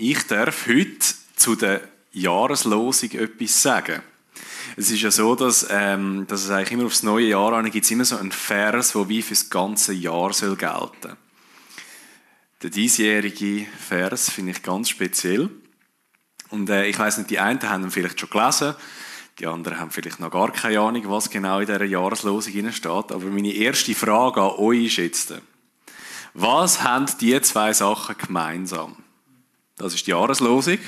Ich darf heute zu der Jahreslosung etwas sagen. Es ist ja so, dass, ähm, dass es eigentlich immer aufs neue Jahr an gibt es immer so einen Vers, der wie für das ganze Jahr soll gelten Der diesjährige Vers finde ich ganz speziell. Und äh, ich weiß nicht, die einen haben ihn vielleicht schon gelesen, die anderen haben vielleicht noch gar keine Ahnung, was genau in dieser Jahreslosung steht. Aber meine erste Frage an euch ist jetzt, was haben die zwei Sachen gemeinsam? Das ist die Jahreslosung.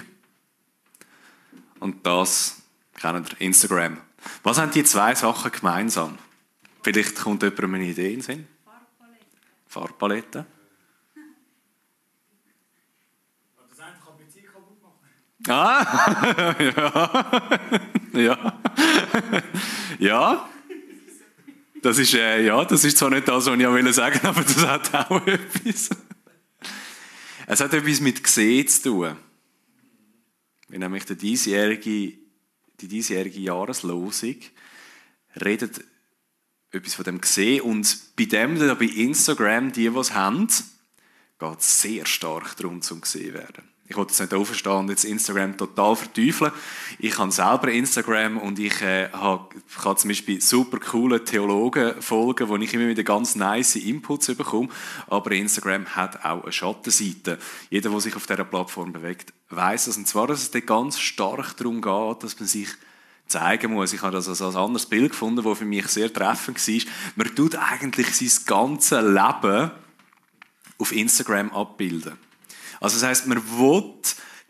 Und das kennt ihr, Instagram. Was haben die zwei Sachen gemeinsam? Vielleicht kommt jemand eine Idee in den Sinn? Farbpalette. Farbpalette. Ah, ja. ja. ja. Das ist, äh, ja, das ist zwar nicht das, was ich sagen aber das hat auch etwas. Es hat etwas mit Gesehen zu tun. Wie nämlich der diesjährige, die diesjährige Jahreslosung redet etwas von dem Gesehen und bei dem, bei Instagram, die, die haben, geht es sehr stark darum, zum gesehen werden ich wollte jetzt nicht aufstehen und jetzt Instagram total verteufeln. Ich habe selber Instagram und ich äh, kann zum Beispiel super coole Theologen folgen, wo ich immer wieder ganz nice Inputs bekomme. Aber Instagram hat auch eine Schattenseite. Jeder, der sich auf dieser Plattform bewegt, weiß das. Und zwar, dass es da ganz stark darum geht, dass man sich zeigen muss. Ich habe das als ein anderes Bild gefunden, das für mich sehr treffend war. Man tut eigentlich sein ganzes Leben auf Instagram abbilden. Also das heißt, man will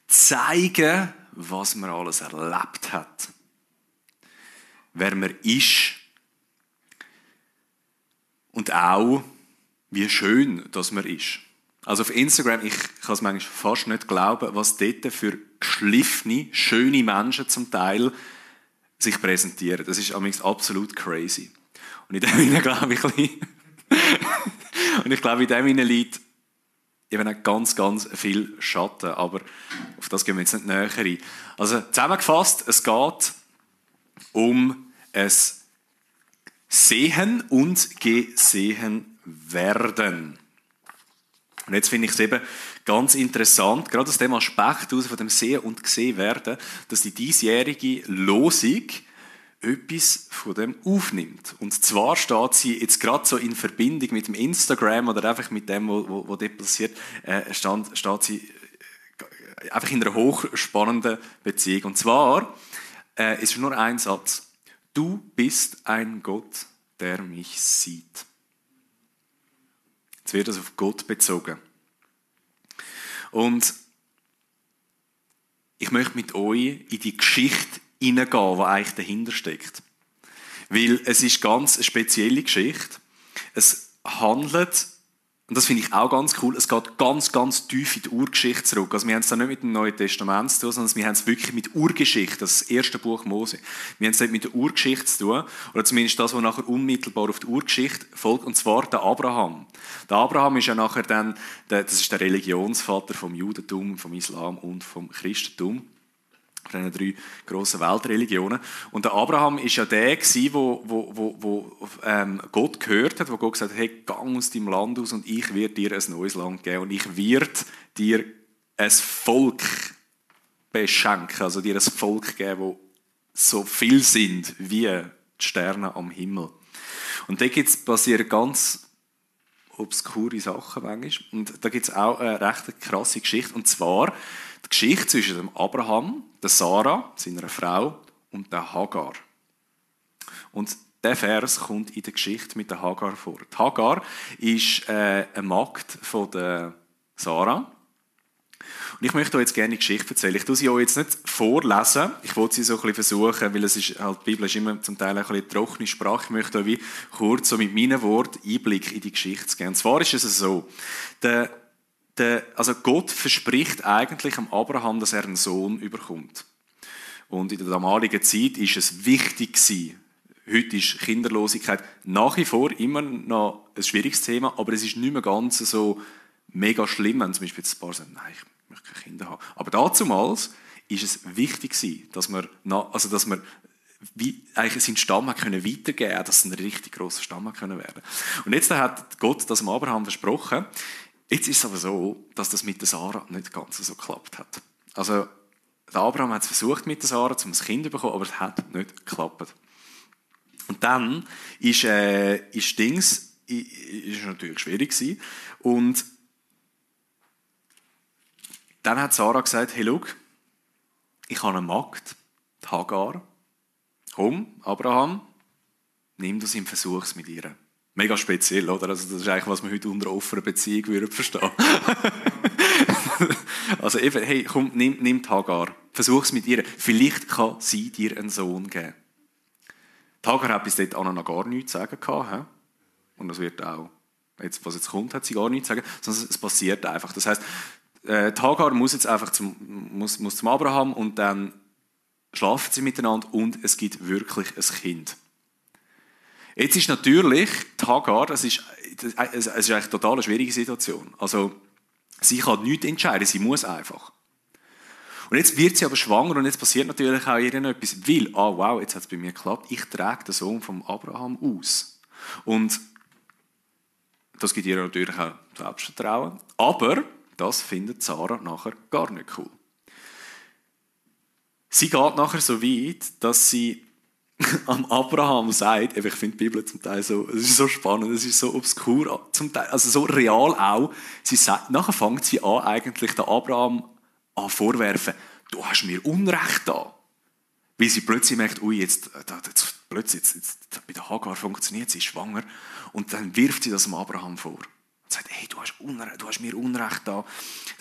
zeigen, was man alles erlebt hat. Wer man ist. Und auch, wie schön, dass man ist. Also auf Instagram, ich kann es manchmal fast nicht glauben, was dort für geschliffene, schöne Menschen zum Teil sich präsentieren. Das ist absolut crazy. Und in dem glaube ich, und ich glaube, in dem liegt eben ganz, ganz viel Schatten. Aber auf das gehen wir jetzt nicht näher ein. Also zusammengefasst, es geht um es Sehen und Gesehen werden. Und jetzt finde ich es eben ganz interessant, gerade aus dem Aspekt aus von dem Sehen und Gesehen werden, dass die diesjährige Losung etwas von dem aufnimmt. Und zwar steht sie jetzt gerade so in Verbindung mit dem Instagram oder einfach mit dem, was dort passiert, äh, stand, steht sie äh, einfach in einer hochspannenden Beziehung. Und zwar äh, ist nur ein Satz. Du bist ein Gott, der mich sieht. Jetzt wird das auf Gott bezogen. Und ich möchte mit euch in die Geschichte hineingehen, was eigentlich dahinter steckt. Weil es ist ganz eine spezielle Geschichte. Es handelt, und das finde ich auch ganz cool, es geht ganz, ganz tief in die Urgeschichte zurück. Also wir haben es da nicht mit dem Neuen Testament zu tun, sondern wir haben es wirklich mit Urgeschichte, das, erste Buch Mose. Wir haben es nicht mit der Urgeschichte zu tun, oder zumindest das, was nachher unmittelbar auf die Urgeschichte folgt, und zwar der Abraham. Der Abraham ist ja nachher dann, das ist der Religionsvater vom Judentum, vom Islam und vom Christentum von diesen drei grossen Weltreligionen. Und der Abraham ist ja der gewesen, wo, wo, wo, ähm, Gott gehört hat, wo Gott gesagt hat, hey, gang aus deinem Land aus und ich werde dir ein neues Land geben und ich werde dir ein Volk beschenken, also dir ein Volk geben, wo so viel sind wie die Sterne am Himmel. Und da passieren ganz obskure Sachen manchmal. Und da gibt es auch eine recht krasse Geschichte. Und zwar die Geschichte zwischen dem Abraham, der Sarah, seiner Frau, und der Hagar. Und der Vers kommt in der Geschichte mit der Hagar vor. Die Hagar ist äh, eine Magd von der Sarah. Und ich möchte euch jetzt gerne eine Geschichte erzählen. Ich tue sie euch jetzt nicht vorlesen. Ich wollte sie so ein bisschen versuchen, weil es ist, halt, die Bibel ist immer zum Teil ein bisschen trockene Sprache. Ich möchte euch wie kurz so mit meinen Worten Einblick in die Geschichte geben. Und zwar ist es so, der der, also Gott verspricht eigentlich am Abraham, dass er einen Sohn überkommt. Und in der damaligen Zeit ist es wichtig gewesen. Heute ist Kinderlosigkeit nach wie vor immer noch ein schwieriges Thema, aber es ist nicht mehr ganz so mega schlimm, wenn zum Beispiel ein paar sagen, nein, ich möchte keine Kinder haben. Aber damals ist es wichtig gewesen, dass man, also dass man wie eigentlich seinen Stamm hat können weitergeben, dass es ein richtig großer Stamm hat können werden. Und jetzt hat Gott das am Abraham versprochen Jetzt ist es aber so, dass das mit der Sarah nicht ganz so geklappt hat. Also, der Abraham hat es versucht mit der Sarah, um ein Kind zu bekommen, aber es hat nicht geklappt. Und dann ist, äh, ist Dings, ist natürlich schwierig gewesen. Und dann hat Sarah gesagt, hey, schau, ich habe eine Magd, die Hagar. Komm, Abraham, nimm das im Versuchs mit ihr. Mega speziell, oder? Also das ist eigentlich, was man heute unter offener Beziehung würde verstehen. also eben, hey, komm, nimm, nimm Hagar. Versuch's mit ihr. Vielleicht kann sie dir einen Sohn geben. Die Hagar hat bis dort noch gar nichts zu sagen gehabt. Und das wird auch, jetzt, was jetzt kommt, hat sie gar nichts zu sagen, sondern es passiert einfach. Das heißt, äh, Hagar muss jetzt einfach zum, muss, muss zum Abraham und dann schlafen sie miteinander und es gibt wirklich ein Kind. Jetzt ist natürlich die Hagar, das ist, es ist eigentlich eine total schwierige Situation. Also, sie kann nichts entscheiden, sie muss einfach. Und jetzt wird sie aber schwanger und jetzt passiert natürlich auch ihr etwas, weil, ah wow, jetzt hat es bei mir geklappt, ich trage den Sohn von Abraham aus. Und das gibt ihr natürlich auch Selbstvertrauen. Aber das findet Sarah nachher gar nicht cool. Sie geht nachher so weit, dass sie am Abraham sagt, ich finde die Bibel zum Teil so, es ist so spannend, es ist so obskur, zum Teil, also so real auch. Sie sagt, nachher fängt sie an, eigentlich den Abraham an vorwerfen, du hast mir Unrecht da. Weil sie plötzlich merkt, ui, jetzt, jetzt plötzlich, jetzt, jetzt, bei der Hagar funktioniert, sie ist schwanger. Und dann wirft sie das dem Abraham vor. Und sagt, hey, du hast, Unrecht, du hast mir Unrecht da.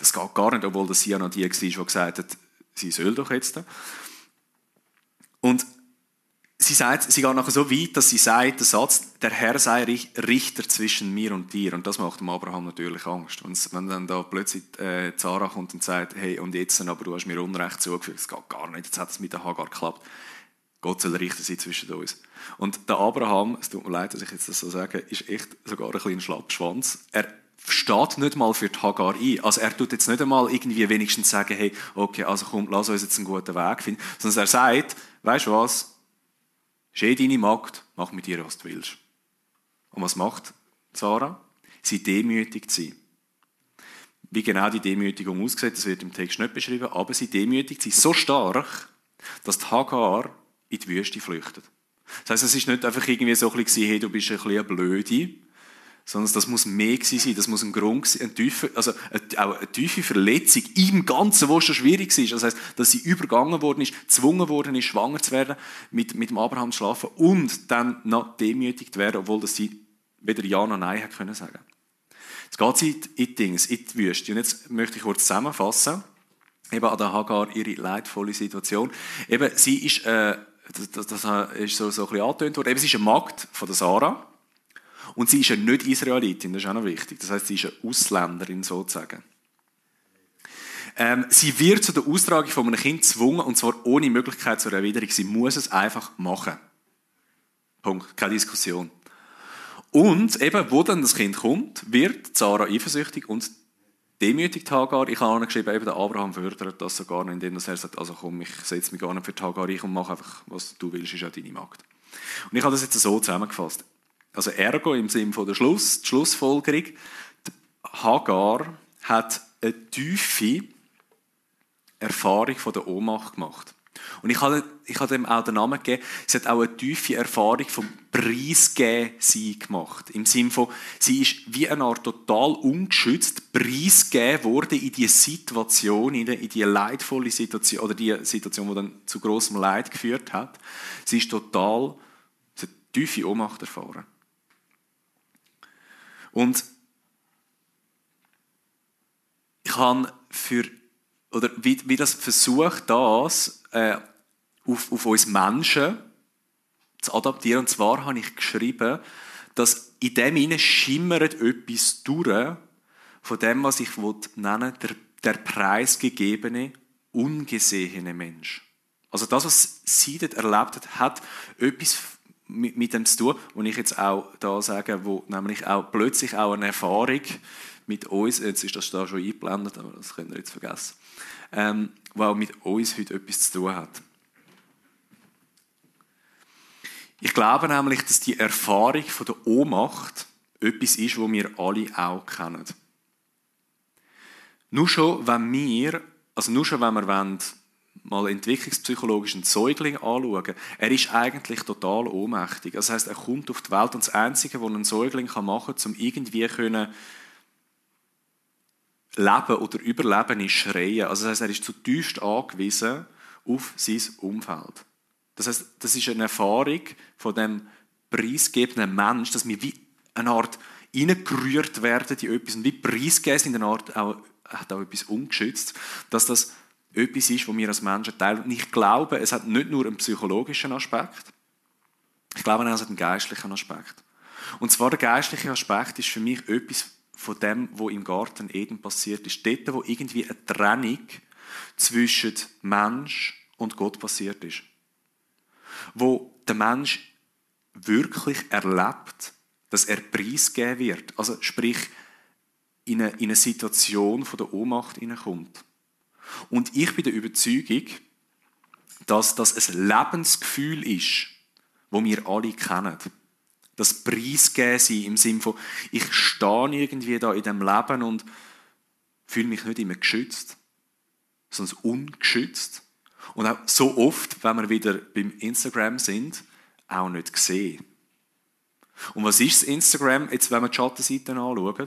Das geht gar nicht, obwohl das sie ja noch die war, die gesagt hat, sie soll doch jetzt. Und sie, sagt, sie geht nachher so weit, dass sie sagt, der Satz, der Herr sei Richter zwischen mir und dir. Und das macht dem Abraham natürlich Angst. Und wenn dann da plötzlich äh, Zara kommt und sagt, hey, und jetzt, aber du hast mir Unrecht zugefügt, das geht gar nicht, jetzt hat es mit der Hagar geklappt. Gott soll richten sein zwischen uns. Und der Abraham, es tut mir leid, dass ich jetzt das so sage, ist echt sogar ein kleiner Schlappschwanz. Er steht nicht mal für die Hagar ein. Also er tut jetzt nicht einmal irgendwie wenigstens sagen, hey, okay, also komm, lass uns jetzt einen guten Weg finden. Sondern er sagt, weißt du was, ist eh deine Magd, mach mit ihr, was du willst. Und was macht Sarah? Sie demütigt sie. Wie genau die Demütigung aussieht, das wird im Text nicht beschrieben, aber sie demütigt sie so stark, dass die Hagar in die Wüste flüchtet. Das heißt, es ist nicht einfach irgendwie so ein bisschen, hey, du bist ein bisschen eine Blöde, sondern das muss mehr sein, das muss ein Grund sein, eine tiefe, also auch eine tiefe Verletzung im Ganzen, was schon schwierig ist. Das heißt, dass sie übergangen worden ist, gezwungen worden ist, schwanger zu werden, mit, mit dem Abraham zu schlafen und dann noch demütigt werden, obwohl das sie weder Ja noch Nein hat können sagen. Jetzt geht sie in die Dings, in die Wüste. Und jetzt möchte ich kurz zusammenfassen, eben an der Hagar ihre leidvolle Situation. Eben, sie ist, äh, das, das, das ist so, so ein bisschen angetönt worden, eben, sie ist eine Magd von der Sarah, und sie ist ja nicht Israelitin, das ist auch noch wichtig. Das heißt, sie ist eine Ausländerin sozusagen. Ähm, sie wird zu der Austragung von einem Kind gezwungen, und zwar ohne Möglichkeit zur Erwiderung. Sie muss es einfach machen. Punkt. Keine Diskussion. Und eben, wo dann das Kind kommt, wird Sarah eifersüchtig und demütigt Hagar. Ich habe geschrieben, eben der Abraham fördert das sogar nicht, indem er sagt, also komm, ich setze mich gar nicht für Hagar ein und mache einfach, was du willst, ist ja deine Magd. Und ich habe das jetzt so zusammengefasst. Also ergo im Sinne von der Schluss, die Schlussfolgerung, Hagar hat eine tiefe Erfahrung von der Ohnmacht gemacht. Und ich habe, ich habe dem auch den Namen gegeben, sie hat auch eine tiefe Erfahrung vom Preisgeben gemacht. Im Sinne von, sie ist wie eine Art total ungeschützt preisgegeben worden in die Situation, in die leidvolle Situation, oder die Situation, die dann zu großem Leid geführt hat. Sie ist total, sie hat tiefe Ohnmacht erfahren. Und ich habe für, oder wie, wie das versucht, das äh, auf, auf uns Menschen zu adaptieren. Und zwar habe ich geschrieben, dass in dem hinein schimmert etwas durch von dem, was ich nennen der, der preisgegebene, ungesehene Mensch. Also das, was sie dort erlebt hat, hat etwas mit, mit dem zu tun, wo ich jetzt auch da sage, wo nämlich auch plötzlich auch eine Erfahrung mit uns, jetzt ist das da schon eingeblendet, aber das könnt ihr jetzt vergessen, ähm, wo auch mit uns heute etwas zu tun hat. Ich glaube nämlich, dass die Erfahrung von der Ohnmacht etwas ist, wo wir alle auch kennen. Nur schon, wenn wir, also nur schon, wenn wir wollen, mal entwicklungspsychologisch einen Säugling anschauen, er ist eigentlich total ohnmächtig. Das heißt, er kommt auf die Welt und das Einzige, was ein Säugling machen kann, um irgendwie können leben oder überleben, ist schreien. Also das heißt, er ist zutiefst angewiesen auf sein Umfeld. Das heißt, das ist eine Erfahrung von dem preisgebenden Mensch, dass wir wie eine Art hineingerührt werden in etwas und wie preisgeben sind, in einer Art auch, hat auch etwas ungeschützt, dass das etwas ist, was wir als Menschen teilen. Und ich glaube, es hat nicht nur einen psychologischen Aspekt, ich glaube, es hat einen geistlichen Aspekt. Und zwar der geistliche Aspekt ist für mich etwas von dem, was im Garten Eden passiert ist. Dort, wo irgendwie eine Trennung zwischen Mensch und Gott passiert ist. Wo der Mensch wirklich erlebt, dass er preisgegeben wird. Also sprich, in eine, in eine Situation von der Ohnmacht hineinkommt. Und ich bin der Überzeugung, dass das ein Lebensgefühl ist, wo wir alle kennen. Das Preisgeben im Sinne von, ich stehe irgendwie da in dem Leben und fühle mich nicht immer geschützt, sondern ungeschützt. Und auch so oft, wenn wir wieder beim Instagram sind, auch nicht gesehen. Und was ist das Instagram, jetzt wenn wir die Schattenseiten anschauen?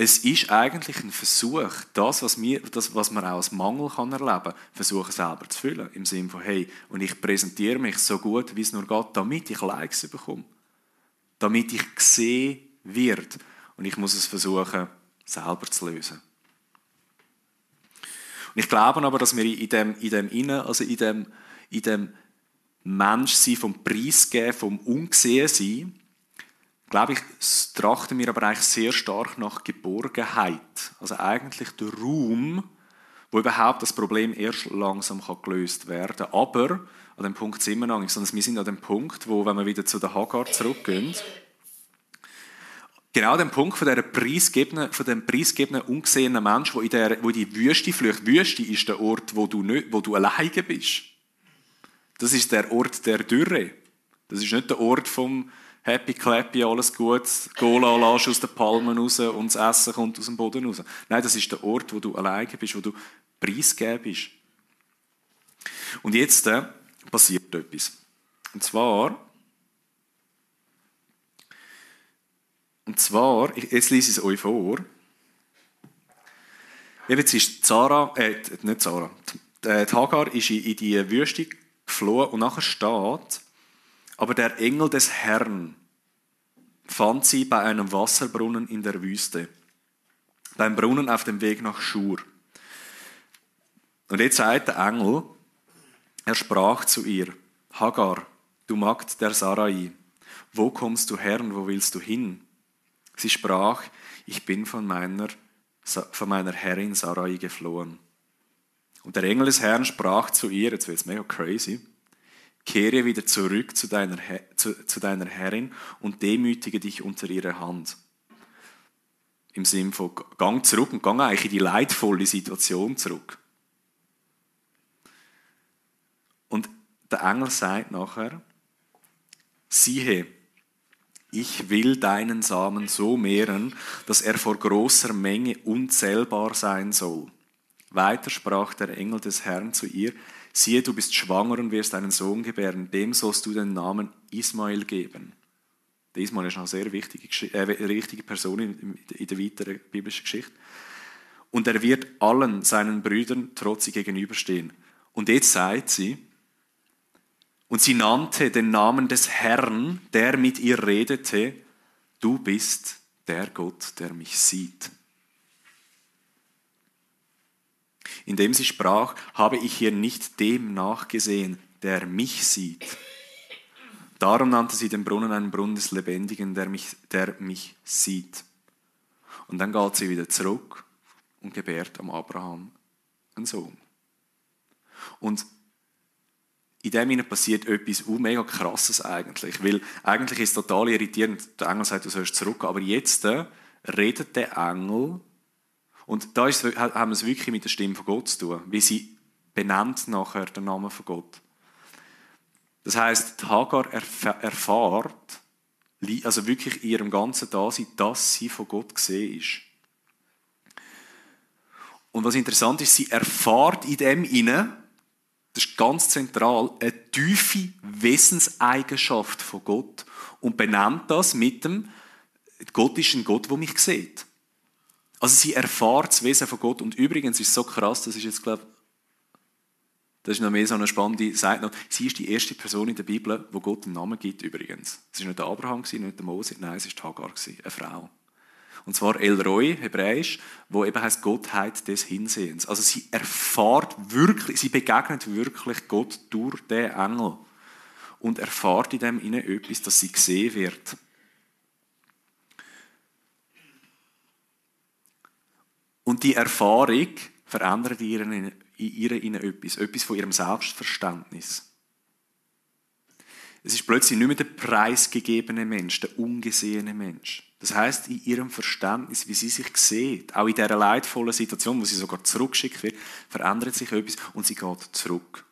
Es ist eigentlich ein Versuch, das, was, wir, das, was man auch als Mangel kann erleben kann, versuchen selber zu füllen. Im Sinne von, hey, und ich präsentiere mich so gut, wie es nur geht, damit ich Likes bekomme. Damit ich gesehen wird. Und ich muss es versuchen, selber zu lösen. Ich glaube aber, dass wir in dem, in dem Innen, also in dem, in dem Menschsein, vom Preisgeben, vom Ungesehensein, glaube ich, trachten wir aber eigentlich sehr stark nach Geborgenheit. Also eigentlich der Raum, wo überhaupt das Problem erst langsam gelöst werden kann. Aber an dem Punkt sind wir noch nicht, sondern wir sind an dem Punkt, wo, wenn wir wieder zu der Hagar zurückgehen, genau dem Punkt von, dieser preisgebenden, von dem preisgebenden, ungesehenen Mensch, wo in, der, wo die Wüste flüchtet. Wüste ist der Ort, wo du, nicht, wo du alleine bist. Das ist der Ort der Dürre. Das ist nicht der Ort vom happy clappy, alles gut, Cola lässt aus den Palmen raus und das Essen kommt aus dem Boden raus. Nein, das ist der Ort, wo du alleine bist, wo du preisgeben bist. Und jetzt äh, passiert etwas. Und zwar, und zwar, jetzt lese ich es euch vor. Jetzt ist Zara, äh, nicht Zara, die Hagar ist in die Wüste geflohen und nachher steht, aber der Engel des Herrn fand sie bei einem Wasserbrunnen in der Wüste, beim Brunnen auf dem Weg nach Schur. Und jetzt sagt der Engel, er sprach zu ihr, Hagar, du Magd der Sarai, wo kommst du her und wo willst du hin? Sie sprach, ich bin von meiner, von meiner Herrin Sarai geflohen. Und der Engel des Herrn sprach zu ihr, jetzt wird es mega crazy, kehre wieder zurück zu deiner, zu, zu deiner Herrin und demütige dich unter ihrer Hand. Im Sinne von, gang zurück und gang eigentlich in die leidvolle Situation zurück. Und der Engel sagt nachher, siehe, ich will deinen Samen so mehren, dass er vor großer Menge unzählbar sein soll. Weiter sprach der Engel des Herrn zu ihr, siehe, du bist schwanger und wirst einen Sohn gebären, dem sollst du den Namen Ismael geben. Der Ismael ist eine sehr wichtige, äh, wichtige Person in, in der weiteren biblischen Geschichte. Und er wird allen seinen Brüdern trotzig gegenüberstehen. Und jetzt sagt sie, und sie nannte den Namen des Herrn, der mit ihr redete, du bist der Gott, der mich sieht. indem sie sprach, habe ich hier nicht dem nachgesehen, der mich sieht. Darum nannte sie den Brunnen einen Brunnen des Lebendigen, der mich, der mich sieht. Und dann geht sie wieder zurück und gebärt am Abraham einen Sohn. Und in dem Sinne passiert etwas uh, mega krasses eigentlich, weil eigentlich ist es total irritierend, der Engel sagt, du sollst zurück, aber jetzt äh, redet der Engel und da ist, haben wir es wirklich mit der Stimme von Gott zu tun, wie sie benennt nachher den Namen von Gott. Das heißt, Hagar erfahrt, also wirklich in ihrem ganzen Dasein, dass sie von Gott gesehen ist. Und was interessant ist, sie erfahrt in dem inne, das ist ganz zentral, eine tiefe Wesenseigenschaft von Gott und benennt das mit dem, Gott ist ein Gott, der mich sieht. Also sie erfahrt das Wesen von Gott und übrigens ist es so krass, das ist jetzt, glaube das ist noch mehr so eine spannende Seite. Sie ist die erste Person in der Bibel, wo Gott einen Namen gibt übrigens. Es war nicht der Abraham, nicht der Mose, nein, es war Hagar, eine Frau. Und zwar El Roy, hebräisch, wo eben heißt Gottheit des Hinsehens. Also sie erfahrt wirklich, sie begegnet wirklich Gott durch den Engel und erfahrt in dem ihnen etwas, dass sie gesehen wird. Und die Erfahrung verändert in ihr ihnen etwas, etwas von ihrem Selbstverständnis. Es ist plötzlich nicht mehr der preisgegebene Mensch, der ungesehene Mensch. Das heißt, in ihrem Verständnis, wie sie sich sieht, auch in dieser leidvollen Situation, wo sie sogar zurückgeschickt wird, verändert sich etwas und sie geht zurück.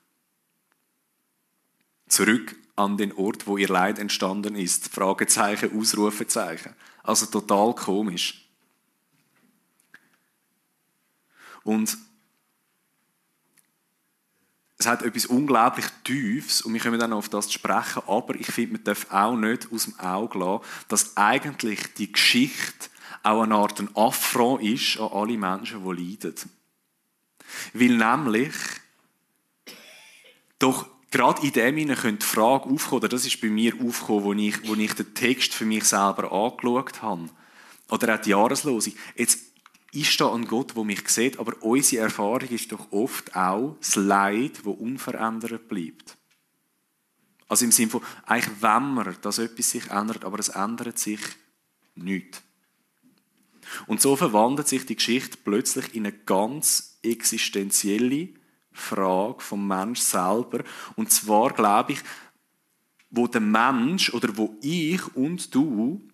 Zurück an den Ort, wo ihr Leid entstanden ist. Fragezeichen, Ausrufezeichen. Also total komisch. Und es hat etwas unglaublich Tiefes und wir kommen dann auf das zu sprechen, aber ich finde, man darf auch nicht aus dem Auge lassen, dass eigentlich die Geschichte auch eine Art ein Affront ist an alle Menschen, die leiden. Weil nämlich doch gerade in dem hinein könnte die Frage aufkommen, oder das ist bei mir aufgekommen, wo ich, ich den Text für mich selber angeschaut habe, oder auch die Jahreslosung. Jetzt ist da ein Gott, der mich sieht, aber unsere Erfahrung ist doch oft auch das Leid, das unverändert bleibt. Also im Sinne von, eigentlich wenn man, dass etwas sich ändert, aber es ändert sich nichts. Und so verwandelt sich die Geschichte plötzlich in eine ganz existenzielle Frage vom Mensch selber. Und zwar glaube ich, wo der Mensch oder wo ich und du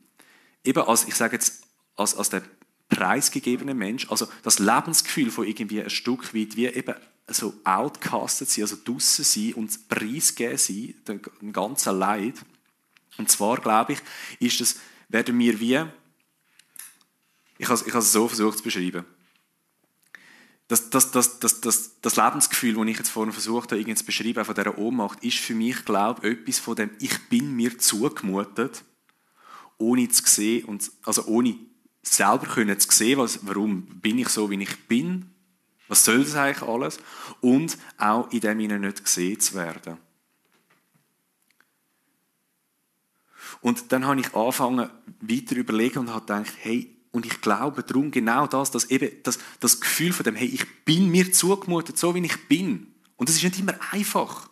eben als, ich sage jetzt, als, als der preisgegebene Mensch, also das Lebensgefühl von irgendwie ein Stück weit wie eben so outcastet sein, also draussen sein und preisgeben sein, den ganzen Leid. Und zwar, glaube ich, ist das, werden wir wie, ich habe, ich habe es so versucht zu beschreiben, das, das, das, das, das, das Lebensgefühl, das ich jetzt vorhin versucht habe, irgendwie zu beschreiben, von dieser Ohnmacht, ist für mich, glaube ich, etwas von dem, ich bin mir zugemutet, ohne zu sehen, und, also ohne selber können zu sehen, was, warum bin ich so, wie ich bin, was soll das eigentlich alles, und auch in dem ihnen nicht gesehen zu werden. Und dann habe ich angefangen, weiter überlegen und habe gedacht, hey, und ich glaube darum genau das, dass eben das, das Gefühl von dem, hey, ich bin mir zugemutet, so wie ich bin. Und das ist nicht immer einfach.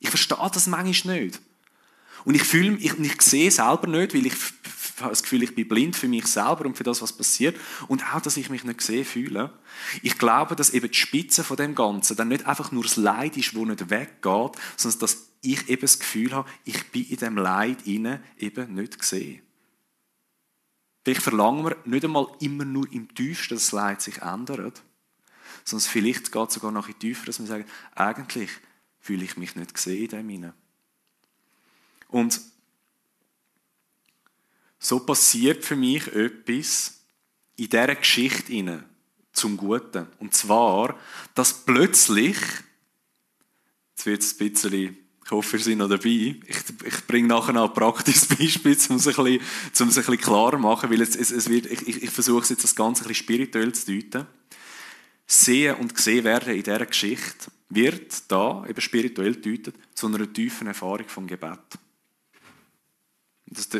Ich verstehe das manchmal nicht. Und ich fühle ich, ich sehe selber nicht, weil ich habe das Gefühl, ich bin blind für mich selber und für das, was passiert. Und auch, dass ich mich nicht gesehen fühle. Ich glaube, dass eben die Spitze von dem Ganzen dann nicht einfach nur das Leid ist, das nicht weggeht, sondern dass ich eben das Gefühl habe, ich bin in dem Leid inne eben nicht gesehen. Vielleicht verlangen wir nicht einmal immer nur im Tiefsten, dass das Leid sich ändert, sondern vielleicht geht es sogar noch in tiefer, dass wir sagen, eigentlich fühle ich mich nicht gesehen in dem inne. Und so passiert für mich etwas in dieser Geschichte zum Guten. Und zwar, dass plötzlich, jetzt wird es ein bisschen, ich hoffe, ihr seid noch dabei, ich, ich bringe nachher noch ein praktisches Beispiel, um es ein bisschen, um es ein bisschen klarer zu machen, weil es, es, es wird, ich, ich, ich versuche es jetzt das Ganze ein bisschen spirituell zu deuten. Sehen und gesehen werden in dieser Geschichte wird da, eben spirituell deutet, zu einer tiefen Erfahrung vom Gebet. Das,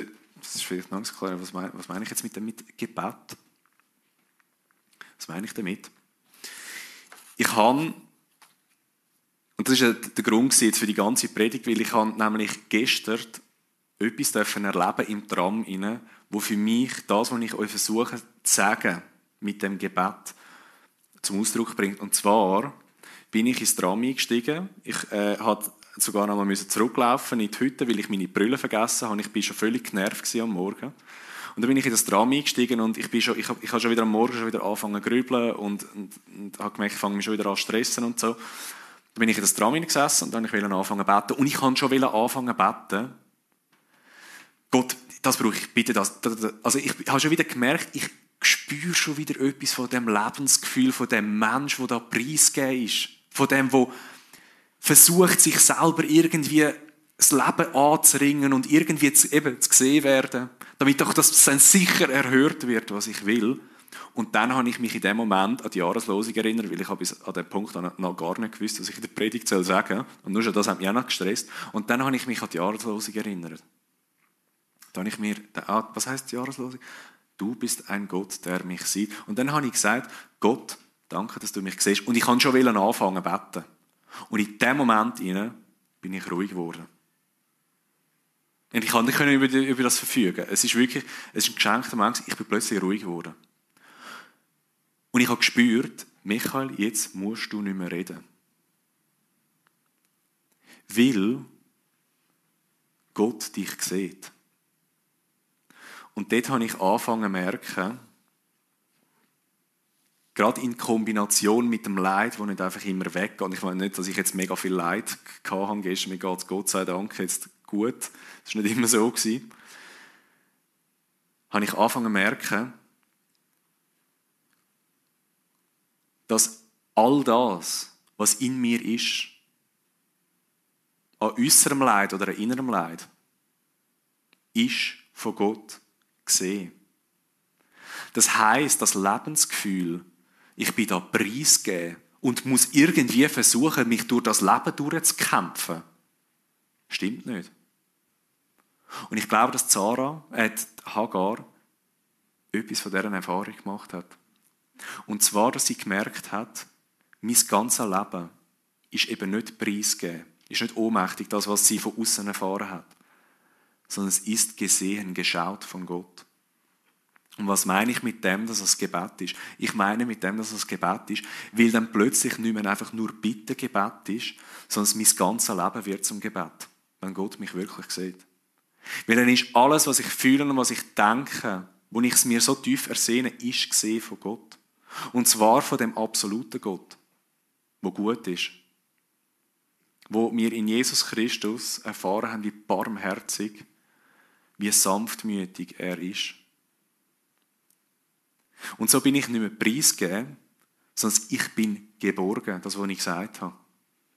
das ist vielleicht noch nicht klar, was meine, was meine ich jetzt mit dem mit Gebet? Was meine ich damit? Ich habe, und das ist der Grund jetzt für die ganze Predigt, weil ich habe nämlich gestern etwas dürfen erleben im Tram inne, wo für mich das, was ich euch versuche zu sagen mit dem Gebet zum Ausdruck bringt. Und zwar bin ich ins Tram eingestiegen. Ich äh, hatte sogar noch mal zurücklaufen in die Hütte, weil ich meine Brille vergessen habe. Ich war schon völlig genervt am Morgen. Und dann bin ich in das Tram eingestiegen und ich, bin schon, ich, ich habe schon wieder am Morgen schon wieder angefangen zu grübeln und, und, und habe gemerkt, ich fange mich schon wieder an zu stressen und so. Dann bin ich in das Tram gesessen und dann wollte ich anfangen zu beten. Und ich kann schon anfangen zu beten. Gott, das brauche ich, bitte das. Also ich habe schon wieder gemerkt, ich spürst schon wieder etwas von dem Lebensgefühl, von dem Mensch, der da preisgegeben ist. Von dem, der versucht, sich selber irgendwie das Leben anzuringen und irgendwie zu, eben zu gesehen werden, damit doch das dann sicher erhört wird, was ich will. Und dann habe ich mich in dem Moment an die Jahreslosung erinnert, weil ich habe bis an dem Punkt noch gar nicht gewusst, was ich in der Predigt sagen soll. Und nur schon das hat mich auch noch gestresst. Und dann habe ich mich an die Jahreslosung erinnert. Da habe ich mir, was heißt die Jahreslosung? Du bist ein Gott, der mich sieht. Und dann habe ich gesagt, Gott, danke, dass du mich siehst. Und ich kann schon anfangen zu beten. Und in dem Moment bin ich ruhig geworden. Und ich kann nicht über, das verfügen. Es ist wirklich, es ist ein geschenkter Moment. Ich bin plötzlich ruhig geworden. Und ich habe gespürt, Michael, jetzt musst du nicht mehr reden. Weil Gott dich sieht. Und dort habe ich angefangen zu merken, gerade in Kombination mit dem Leid, das nicht einfach immer weggeht. Und ich meine nicht, dass ich jetzt mega viel Leid hatte gestern. Mir geht es Gott sei Dank jetzt gut. Das war nicht immer so. Gewesen. Habe ich angefangen zu merken, dass all das, was in mir ist, an äußerem Leid oder an innerem Leid, ist von Gott gesehen. Das heißt, das Lebensgefühl, ich bin da preisgegeben und muss irgendwie versuchen, mich durch das Leben durchzukämpfen, stimmt nicht. Und ich glaube, dass Zara, äh, Hagar, etwas von dieser Erfahrung gemacht hat. Und zwar, dass sie gemerkt hat, mein ganzes Leben ist eben nicht preisgegeben, ist nicht ohnmächtig, das, was sie von außen erfahren hat, sondern es ist gesehen, geschaut von Gott. Und was meine ich mit dem, dass es Gebet ist? Ich meine mit dem, dass es Gebet ist, weil dann plötzlich nicht mehr einfach nur Bitte-Gebet ist, sondern mein ganzes Leben wird zum Gebet, wenn Gott mich wirklich sieht. Weil dann ist alles, was ich fühle und was ich denke, wo ich es mir so tief ersehne, ist gesehen von Gott. Und zwar von dem absoluten Gott, wo gut ist. Wo wir in Jesus Christus erfahren haben, wie barmherzig, wie sanftmütig er ist. Und so bin ich nicht mehr preisgegeben, sondern ich bin geborgen, das, was ich gesagt habe.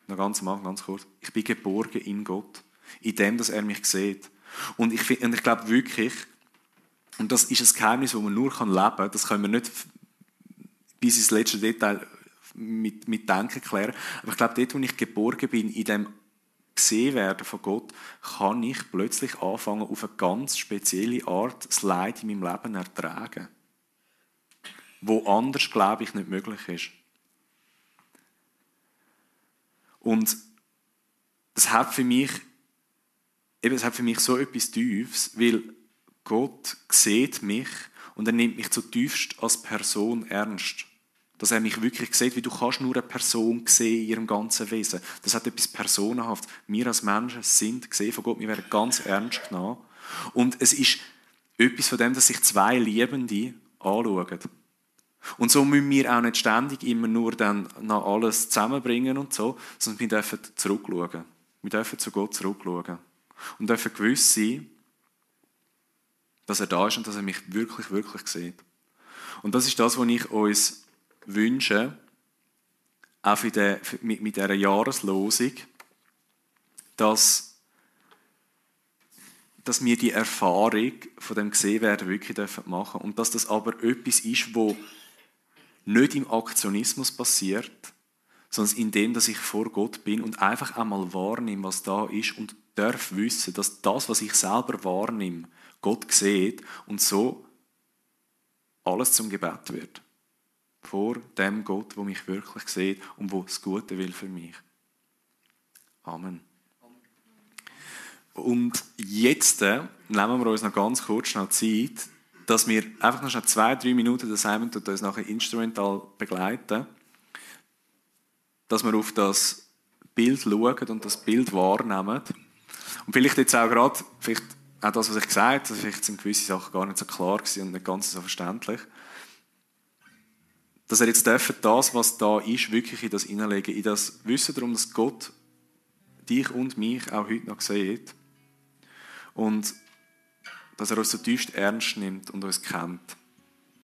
Noch ganz am ganz kurz. Ich bin geborgen in Gott, in dem, dass er mich sieht. Und ich, und ich glaube wirklich, und das ist ein Geheimnis, das man nur leben kann, das können wir nicht bis ins letzte Detail mit, mit Denken klären. Aber ich glaube, dort, wo ich geborgen bin, in dem gesehen werden von Gott, kann ich plötzlich anfangen, auf eine ganz spezielle Art das Leid in meinem Leben ertragen. Wo anders, glaube ich, nicht möglich ist. Und das hat für mich, eben, es hat für mich so etwas Tiefes, weil Gott sieht mich und er nimmt mich zutiefst als Person ernst. Dass er mich wirklich sieht, wie du kannst nur eine Person sehen in ihrem ganzen Wesen. Das hat etwas Personenhaft. Wir als Menschen sind gesehen von Gott, wir werden ganz ernst genommen. Und es ist etwas von dem, dass sich zwei Liebende anschauen. Und so müssen wir auch nicht ständig immer nur dann nach alles zusammenbringen und so, sondern wir dürfen zurückschauen. Wir dürfen zu Gott zurückschauen. Und dürfen gewiss sein, dass er da ist und dass er mich wirklich, wirklich sieht. Und das ist das, was ich uns wünsche, auch für den, mit, mit dieser Jahreslosung, dass, dass wir die Erfahrung von dem Gesehenwerden wirklich machen dürfen. Und dass das aber etwas ist, wo nicht im Aktionismus passiert, sondern in dem, dass ich vor Gott bin und einfach einmal wahrnehme, was da ist und darf wissen, dass das, was ich selber wahrnehme, Gott sieht und so alles zum Gebet wird. Vor dem Gott, wo mich wirklich sieht und wo das Gute will für mich. Amen. Und jetzt äh, nehmen wir uns noch ganz kurz noch Zeit, dass wir einfach noch zwei, drei Minuten, das Simon tut uns nachher instrumental begleiten, dass wir auf das Bild schauen und das Bild wahrnehmen. Und vielleicht jetzt auch gerade, vielleicht auch das, was ich gesagt habe, vielleicht sind gewisse Sachen gar nicht so klar und nicht ganz so verständlich. Dass er jetzt das, was da ist, wirklich in das hineinlegen, in das Wissen darum, dass Gott dich und mich auch heute noch sieht und dass er uns so tiefst ernst nimmt und uns kennt.